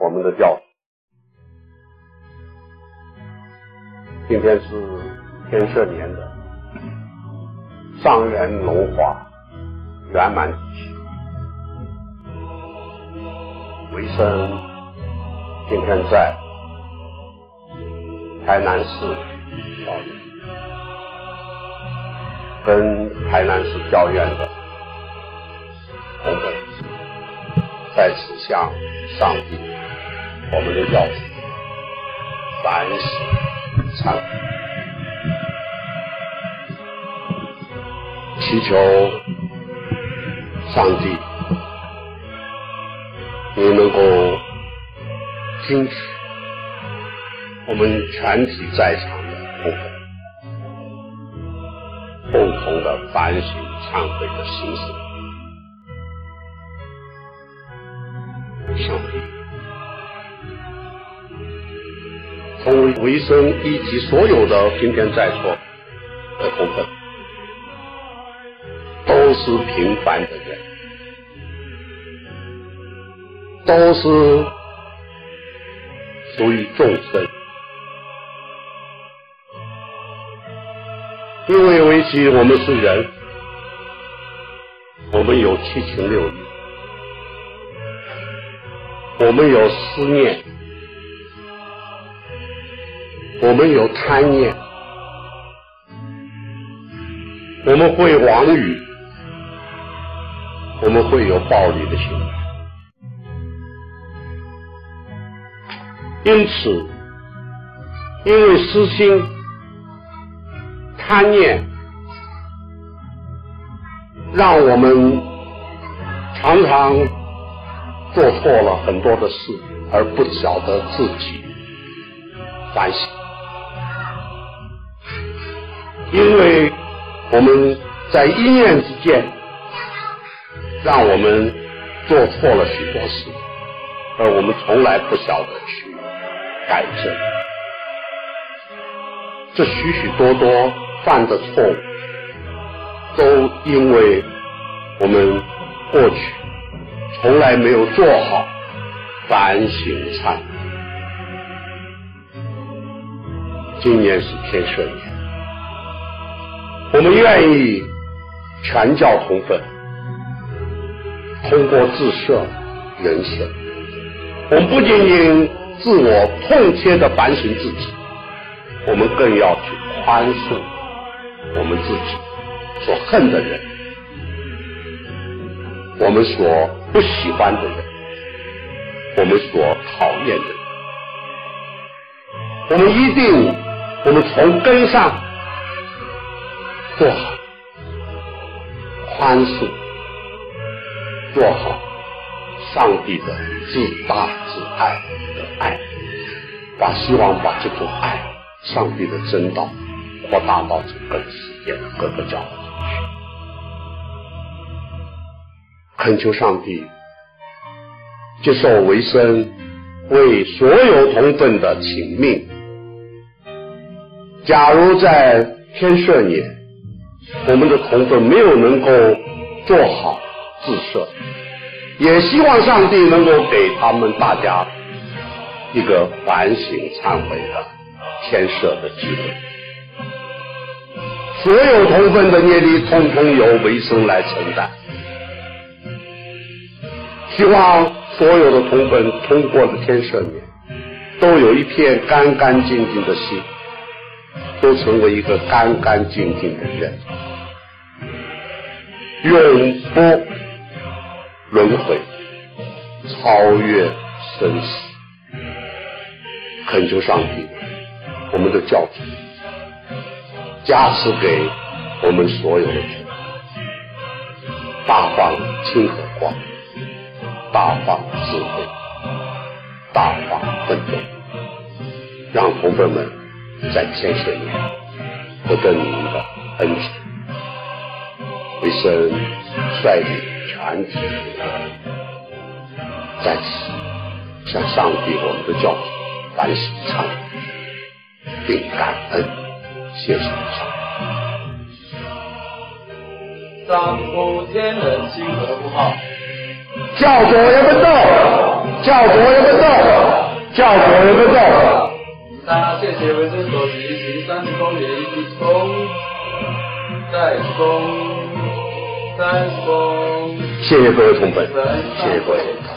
我们的教。今天是天赦年的。上元龙华圆满之期，维生。今天在。台南市教院，跟台南市教院的。同奋，在此向上帝，我们的教主反省。忏祈求上帝，你能够听取我们全体在场的同奋共同的反省忏悔的心声，上帝。从维生以及所有的今天在座的同奋，都是平凡的人，都是属于众生，因为维系我们是人，我们有七情六欲，我们有思念。我们有贪念，我们会妄语，我们会有暴力的行为。因此，因为私心、贪念，让我们常常做错了很多的事，而不晓得自己反省。因为我们在一念之间，让我们做错了许多事，而我们从来不晓得去改正。这许许多多犯的错误，都因为我们过去从来没有做好反省忏悔。今年是天赦年。我们愿意全教同分，通过自设、人赦，我们不仅仅自我痛切的反省自己，我们更要去宽恕我们自己所恨的人，我们所不喜欢的人，我们所讨厌的人，我们一定，我们从根上。做好宽恕，做好上帝的至大至爱的爱，把希望把这种爱，上帝的真道扩大到整个世界的各个角落去。恳求上帝接受为生为所有同奋的请命。假如在天赦年，我们的同奋没有能够做好自设，也希望上帝能够给他们大家一个反省忏悔的天赦的机会。所有同奋的业力，通通由维生来承担。希望所有的同奋通过了天赦年，都有一片干干净净的心，都成为一个干干净净的人。永不轮回，超越生死。恳求上帝，我们的教主加持给我们所有的人，大放亲和光，大放智慧，大放奋斗，让同奋们在天赦年获得您的恩情，一生率领全体在此向上帝我们的教主反省忏悔，并感恩，谢谢上帝。上普天人亲和不好，教主也奋斗，教主也奋斗。奏，教所有个奏。那谢谢维生所举行三十公里一公，再公，再公。谢谢各位同粉，谢谢各位。